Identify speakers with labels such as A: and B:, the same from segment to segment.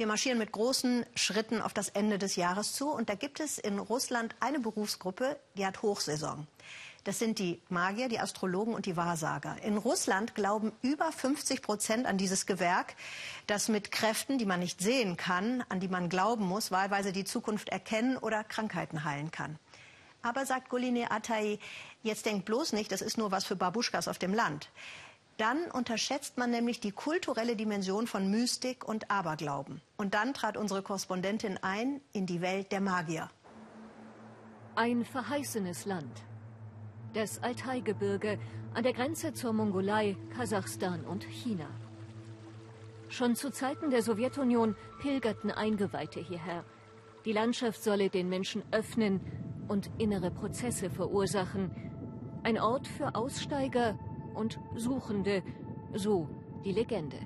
A: Wir marschieren mit großen Schritten auf das Ende des Jahres zu. Und da gibt es in Russland eine Berufsgruppe, die hat Hochsaison. Das sind die Magier, die Astrologen und die Wahrsager. In Russland glauben über 50 Prozent an dieses Gewerk, das mit Kräften, die man nicht sehen kann, an die man glauben muss, wahlweise die Zukunft erkennen oder Krankheiten heilen kann. Aber sagt Goline Atay, jetzt denkt bloß nicht, das ist nur was für Babuschkas auf dem Land. Dann unterschätzt man nämlich die kulturelle Dimension von Mystik und Aberglauben. Und dann trat unsere Korrespondentin ein in die Welt der Magier.
B: Ein verheißenes Land. Das Altai-Gebirge an der Grenze zur Mongolei, Kasachstan und China. Schon zu Zeiten der Sowjetunion pilgerten Eingeweihte hierher. Die Landschaft solle den Menschen öffnen und innere Prozesse verursachen. Ein Ort für Aussteiger und Suchende, so die Legende.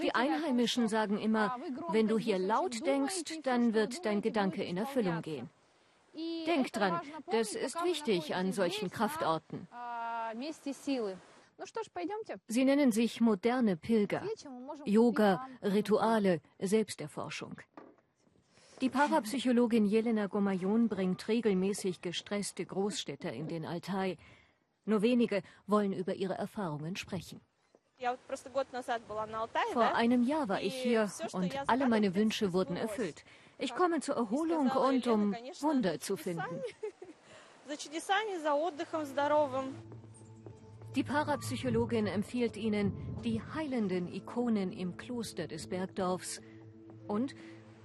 B: Die Einheimischen sagen immer, wenn du hier laut denkst, dann wird dein Gedanke in Erfüllung gehen. Denk dran, das ist wichtig an solchen Kraftorten. Sie nennen sich moderne Pilger. Yoga, Rituale, Selbsterforschung. Die Parapsychologin Jelena Gomayon bringt regelmäßig gestresste Großstädter in den Altai. Nur wenige wollen über ihre Erfahrungen sprechen. Vor einem Jahr war ich hier und alle meine Wünsche wurden erfüllt. Ich komme zur Erholung und um Wunder zu finden. Die Parapsychologin empfiehlt Ihnen die heilenden Ikonen im Kloster des Bergdorfs und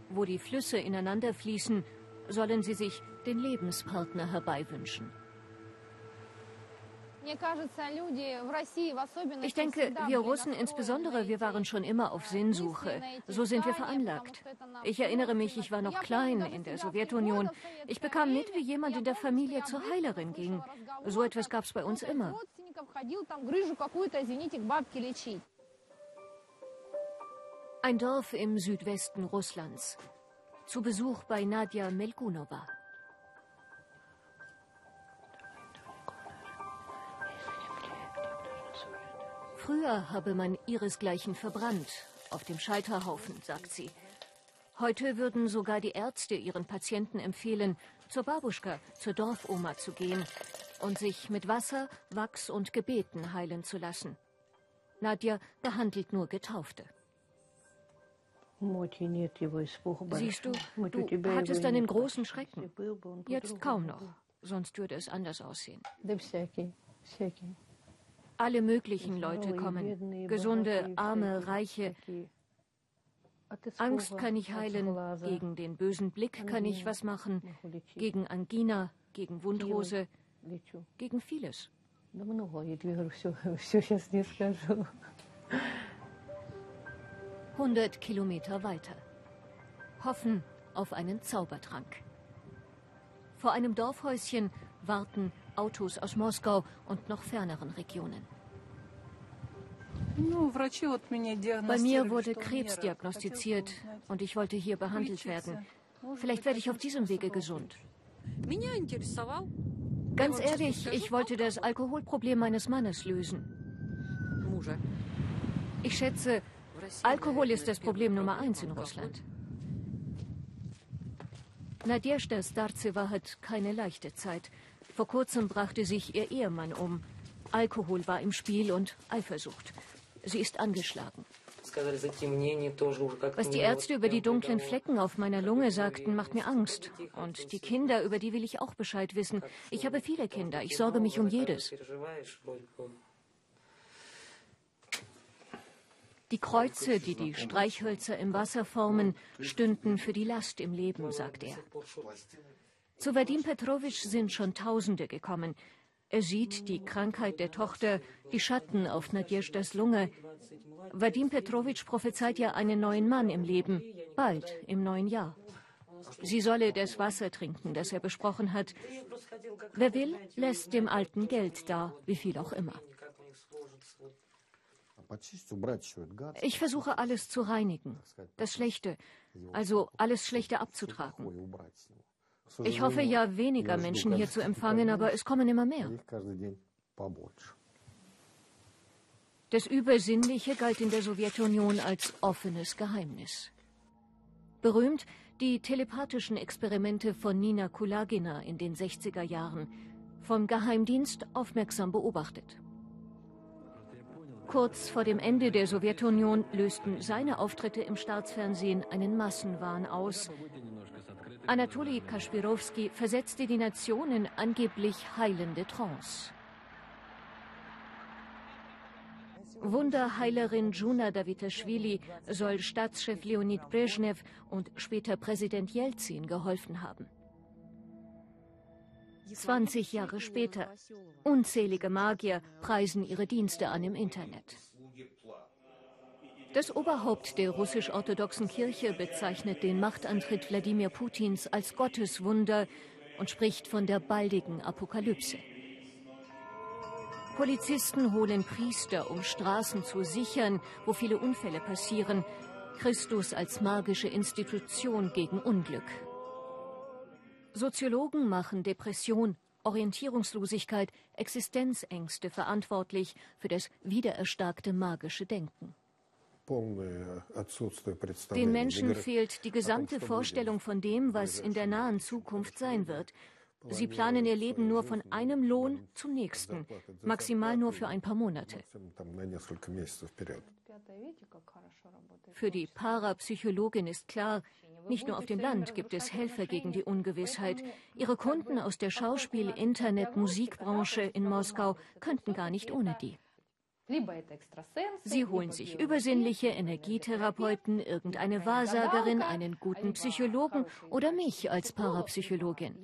B: wo die Flüsse ineinander fließen, sollen sie sich den Lebenspartner herbeiwünschen. Ich denke, wir Russen insbesondere, wir waren schon immer auf Sinnsuche. So sind wir veranlagt. Ich erinnere mich, ich war noch klein in der Sowjetunion. Ich bekam mit, wie jemand in der Familie zur Heilerin ging. So etwas gab es bei uns immer. Ein Dorf im Südwesten Russlands. Zu Besuch bei Nadja Melkunova. Früher habe man ihresgleichen verbrannt, auf dem Scheiterhaufen, sagt sie. Heute würden sogar die Ärzte ihren Patienten empfehlen, zur Babuschka, zur Dorfoma zu gehen und sich mit Wasser, Wachs und Gebeten heilen zu lassen. Nadja behandelt nur Getaufte. Siehst du, du hattest einen großen Schrecken. Jetzt kaum noch, sonst würde es anders aussehen. Alle möglichen Leute kommen, gesunde, arme, reiche. Angst kann ich heilen, gegen den bösen Blick kann ich was machen, gegen Angina, gegen Wundhose, gegen vieles. 100 Kilometer weiter. Hoffen auf einen Zaubertrank. Vor einem Dorfhäuschen warten Autos aus Moskau und noch ferneren Regionen. Bei mir wurde Krebs diagnostiziert und ich wollte hier behandelt werden. Vielleicht werde ich auf diesem Wege gesund. Ganz ehrlich, ich wollte das Alkoholproblem meines Mannes lösen. Ich schätze, Alkohol ist das Problem Nummer eins in Russland. Nadежda Starzewa hat keine leichte Zeit. Vor kurzem brachte sich ihr Ehemann um. Alkohol war im Spiel und Eifersucht. Sie ist angeschlagen. Was die Ärzte über die dunklen Flecken auf meiner Lunge sagten, macht mir Angst. Und die Kinder, über die will ich auch Bescheid wissen. Ich habe viele Kinder. Ich sorge mich um jedes. Die Kreuze, die die Streichhölzer im Wasser formen, stünden für die Last im Leben, sagt er. Zu Vadim Petrovich sind schon Tausende gekommen. Er sieht die Krankheit der Tochter, die Schatten auf Nadjezhdas Lunge. Vadim Petrovich prophezeit ja einen neuen Mann im Leben, bald im neuen Jahr. Sie solle das Wasser trinken, das er besprochen hat. Wer will, lässt dem Alten Geld da, wie viel auch immer. Ich versuche alles zu reinigen, das Schlechte, also alles Schlechte abzutragen. Ich hoffe ja, weniger Menschen hier zu empfangen, aber es kommen immer mehr. Das Übersinnliche galt in der Sowjetunion als offenes Geheimnis. Berühmt die telepathischen Experimente von Nina Kulagina in den 60er Jahren, vom Geheimdienst aufmerksam beobachtet. Kurz vor dem Ende der Sowjetunion lösten seine Auftritte im Staatsfernsehen einen Massenwahn aus. Anatoli Kaspirowski versetzte die Nation in angeblich heilende Trance. Wunderheilerin Juna Davitaschwili soll Staatschef Leonid Brezhnev und später Präsident Jelzin geholfen haben. 20 Jahre später. Unzählige Magier preisen ihre Dienste an im Internet. Das Oberhaupt der russisch-orthodoxen Kirche bezeichnet den Machtantritt Wladimir Putins als Gotteswunder und spricht von der baldigen Apokalypse. Polizisten holen Priester, um Straßen zu sichern, wo viele Unfälle passieren. Christus als magische Institution gegen Unglück. Soziologen machen Depression, Orientierungslosigkeit, Existenzängste verantwortlich für das wiedererstarkte magische Denken. Den Menschen fehlt die gesamte Vorstellung von dem, was in der nahen Zukunft sein wird. Sie planen ihr Leben nur von einem Lohn zum nächsten, maximal nur für ein paar Monate. Für die Parapsychologin ist klar, nicht nur auf dem Land gibt es Helfer gegen die Ungewissheit. Ihre Kunden aus der Schauspiel-, Internet-, Musikbranche in Moskau könnten gar nicht ohne die. Sie holen sich übersinnliche Energietherapeuten, irgendeine Wahrsagerin, einen guten Psychologen oder mich als Parapsychologin.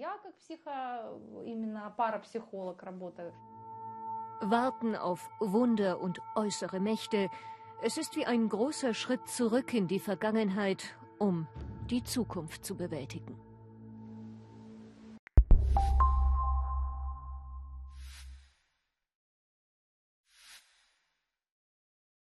B: Warten auf Wunder und äußere Mächte. Es ist wie ein großer Schritt zurück in die Vergangenheit, um die Zukunft zu bewältigen.